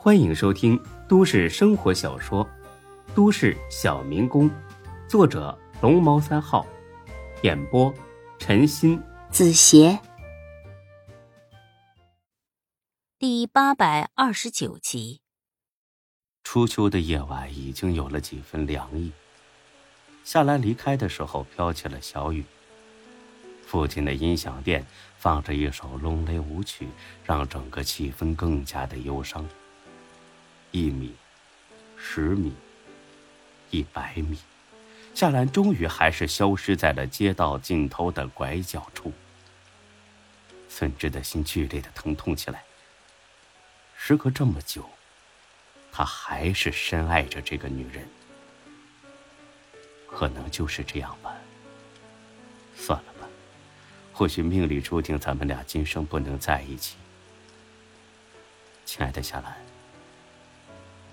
欢迎收听都市生活小说《都市小民工》，作者龙猫三号，演播陈鑫、子邪，第八百二十九集。初秋的夜晚已经有了几分凉意。夏兰离开的时候，飘起了小雨。附近的音响店放着一首《龙雷舞曲》，让整个气氛更加的忧伤。一米，十米，一百米，夏兰终于还是消失在了街道尽头的拐角处。孙志的心剧烈的疼痛起来。时隔这么久，他还是深爱着这个女人。可能就是这样吧。算了吧。或许命里注定咱们俩今生不能在一起，亲爱的夏兰。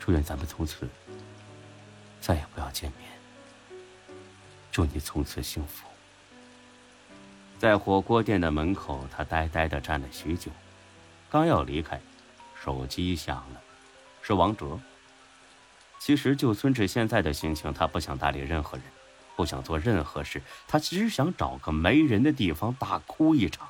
祝愿咱们从此再也不要见面。祝你从此幸福。在火锅店的门口，他呆呆的站了许久，刚要离开，手机响了，是王哲。其实就孙志现在的心情，他不想搭理任何人。不想做任何事，他只想找个没人的地方大哭一场。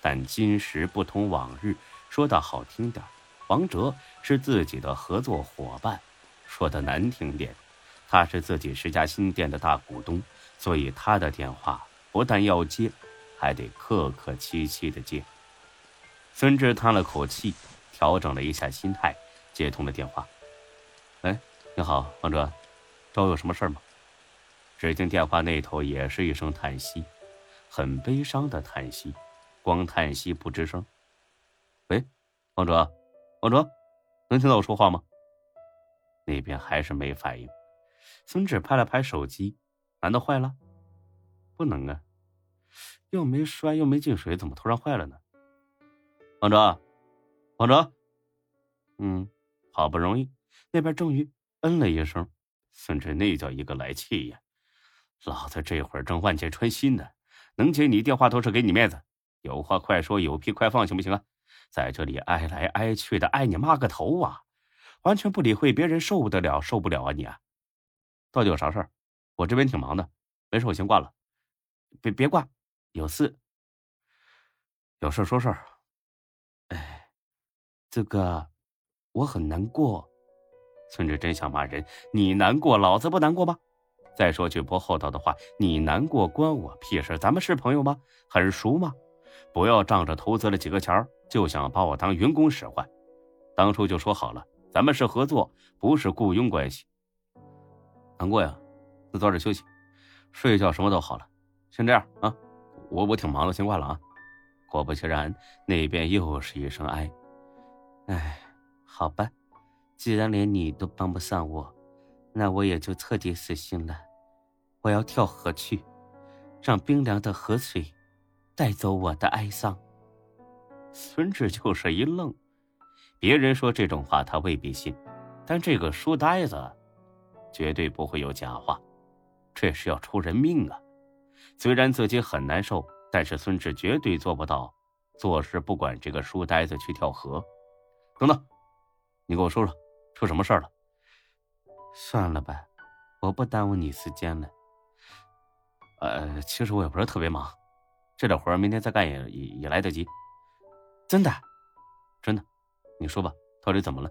但今时不同往日，说的好听点，王哲是自己的合作伙伴；说的难听点，他是自己十家新店的大股东，所以他的电话不但要接，还得客客气气的接。孙志叹了口气，调整了一下心态，接通了电话。喂，你好，王哲，找我有什么事吗？只听电话那头也是一声叹息，很悲伤的叹息，光叹息不吱声。喂，王哲，王哲，能听到我说话吗？那边还是没反应。孙志拍了拍手机，难道坏了？不能啊，又没摔又没进水，怎么突然坏了呢？王哲，王哲，嗯，好不容易那边终于嗯了一声，孙志那叫一个来气呀！老子这会儿正万箭穿心呢，能接你电话都是给你面子，有话快说，有屁快放，行不行啊？在这里挨来挨去的，挨你妈个头啊！完全不理会别人，受得了受不了啊你啊？到底有啥事儿？我这边挺忙的，没事我先挂了。别别挂，有事。有事说事儿。哎，这个我很难过。孙志真想骂人，你难过，老子不难过吗？再说句不厚道的话，你难过关我屁事？咱们是朋友吗？很熟吗？不要仗着投资了几个钱儿就想把我当员工使唤。当初就说好了，咱们是合作，不是雇佣关系。难过呀，那早点休息，睡一觉什么都好了。先这样啊，我我挺忙的，先挂了啊。果不其然，那边又是一声哀。哎，好吧，既然连你都帮不上我。那我也就彻底死心了。我要跳河去，让冰凉的河水带走我的哀伤。孙志就是一愣，别人说这种话他未必信，但这个书呆子绝对不会有假话，这是要出人命啊！虽然自己很难受，但是孙志绝对做不到坐视不管这个书呆子去跳河。等等，你给我说说，出什么事了？算了吧，我不耽误你时间了。呃，其实我也不是特别忙，这点活明天再干也也也来得及。真的，真的，你说吧，到底怎么了？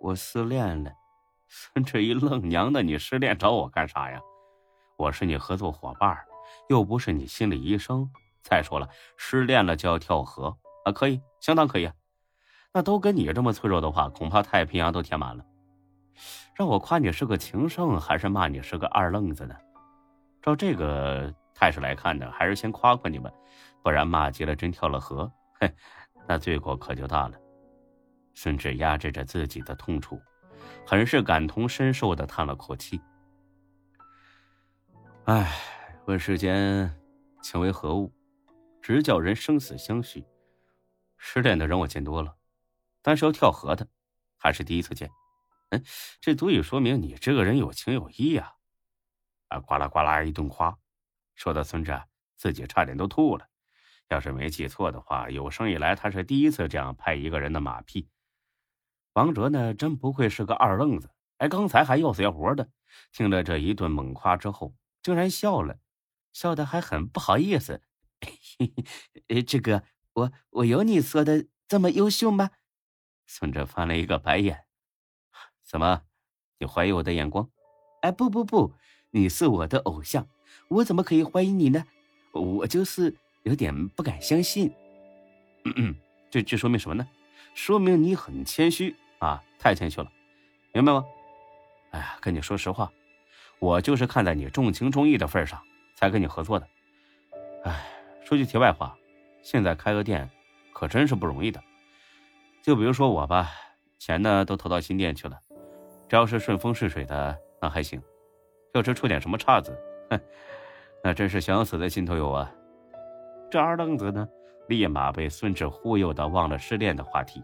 我失恋了。孙志一愣，娘的，你失恋找我干啥呀？我是你合作伙伴，又不是你心理医生。再说了，失恋了就要跳河啊？可以，相当可以啊。那都跟你这么脆弱的话，恐怕太平洋都填满了。让我夸你是个情圣，还是骂你是个二愣子呢？照这个态势来看呢，还是先夸夸你们，不然骂急了真跳了河，嘿，那罪过可就大了。孙志压制着自己的痛楚，很是感同身受的叹了口气。唉，问世间情为何物，直叫人生死相许。失恋的人我见多了，但是要跳河的，还是第一次见。嗯，这足以说明你这个人有情有义呀！啊，呱啦呱啦一顿夸，说的孙志自己差点都吐了。要是没记错的话，有生以来他是第一次这样拍一个人的马屁。王哲呢，真不愧是个二愣子。哎，刚才还要死要活的，听了这一顿猛夸之后，竟然笑了，笑得还很不好意思。这个，我我有你说的这么优秀吗？孙哲翻了一个白眼。怎么，你怀疑我的眼光？哎，不不不，你是我的偶像，我怎么可以怀疑你呢？我就是有点不敢相信。嗯嗯，这这说明什么呢？说明你很谦虚啊，太谦虚了，明白吗？哎呀，跟你说实话，我就是看在你重情重义的份上，才跟你合作的。哎，说句题外话，现在开个店，可真是不容易的。就比如说我吧，钱呢都投到新店去了，只要是顺风顺水的，那还行；要是出点什么岔子，哼，那真是想死的心头有啊。这二愣子呢，立马被孙志忽悠的忘了失恋的话题。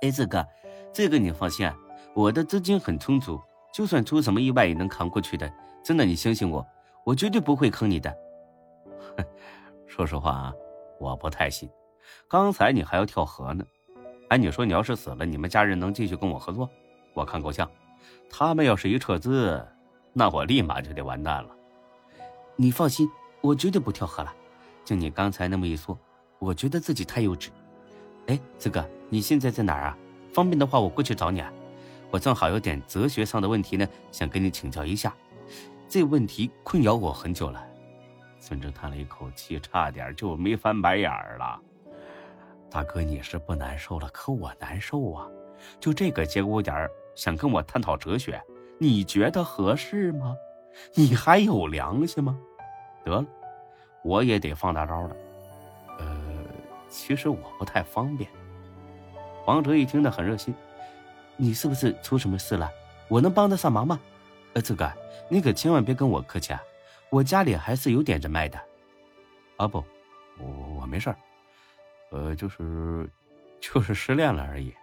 哎，这个，这个你放心啊，我的资金很充足。就算出什么意外也能扛过去的，真的，你相信我，我绝对不会坑你的。说实话啊，我不太信。刚才你还要跳河呢，哎，你说你要是死了，你们家人能继续跟我合作？我看够呛。他们要是一撤资，那我立马就得完蛋了。你放心，我绝对不跳河了。就你刚才那么一说，我觉得自己太幼稚。哎，子哥，你现在在哪儿啊？方便的话，我过去找你啊。我正好有点哲学上的问题呢，想跟你请教一下。这问题困扰我很久了。孙哲叹了一口气，差点就没翻白眼了。大哥，你是不难受了，可我难受啊！就这个节骨眼儿，想跟我探讨哲学，你觉得合适吗？你还有良心吗？得了，我也得放大招了。呃，其实我不太方便。王哲一听呢，很热心。你是不是出什么事了？我能帮得上忙吗？呃，这个你可千万别跟我客气啊，我家里还是有点人脉的。啊不，我我没事儿，呃，就是就是失恋了而已。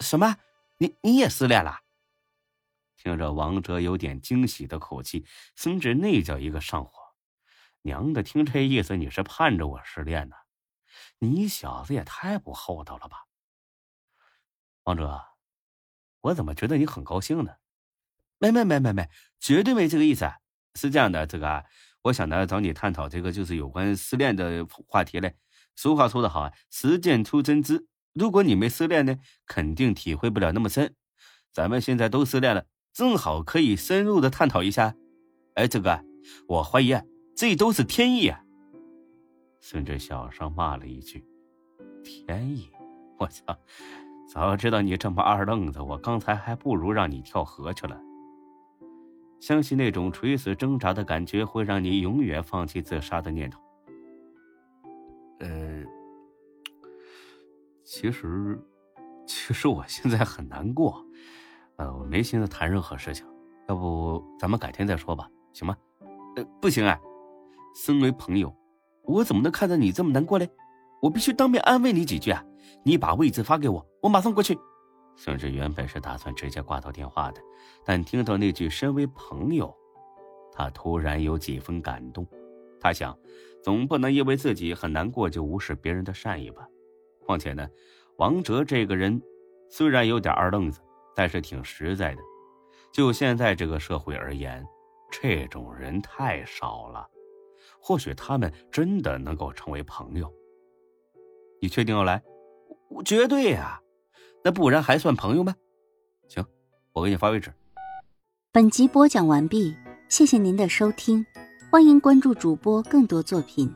什么？你你也失恋了？听着王哲有点惊喜的口气，孙志那叫一个上火。娘的，听这意思你是盼着我失恋呢？你小子也太不厚道了吧，王哲。我怎么觉得你很高兴呢？没没没没没，绝对没这个意思。是这样的，这个我想呢找你探讨这个就是有关失恋的话题嘞。俗话说得好啊，实践出真知。如果你没失恋呢，肯定体会不了那么深。咱们现在都失恋了，正好可以深入的探讨一下。哎，这个我怀疑啊，这都是天意啊。孙志小声骂了一句：“天意！”我操！早知道你这么二愣子，我刚才还不如让你跳河去了。相信那种垂死挣扎的感觉会让你永远放弃自杀的念头。呃，其实，其实我现在很难过，呃，我没心思谈任何事情，要不咱们改天再说吧，行吗？呃，不行啊，身为朋友，我怎么能看着你这么难过嘞？我必须当面安慰你几句啊！你把位置发给我，我马上过去。孙志原本是打算直接挂掉电话的，但听到那句“身为朋友”，他突然有几分感动。他想，总不能因为自己很难过就无视别人的善意吧？况且呢，王哲这个人虽然有点二愣子，但是挺实在的。就现在这个社会而言，这种人太少了。或许他们真的能够成为朋友。你确定要来？绝对呀，那不然还算朋友吗？行，我给你发位置。本集播讲完毕，谢谢您的收听，欢迎关注主播更多作品。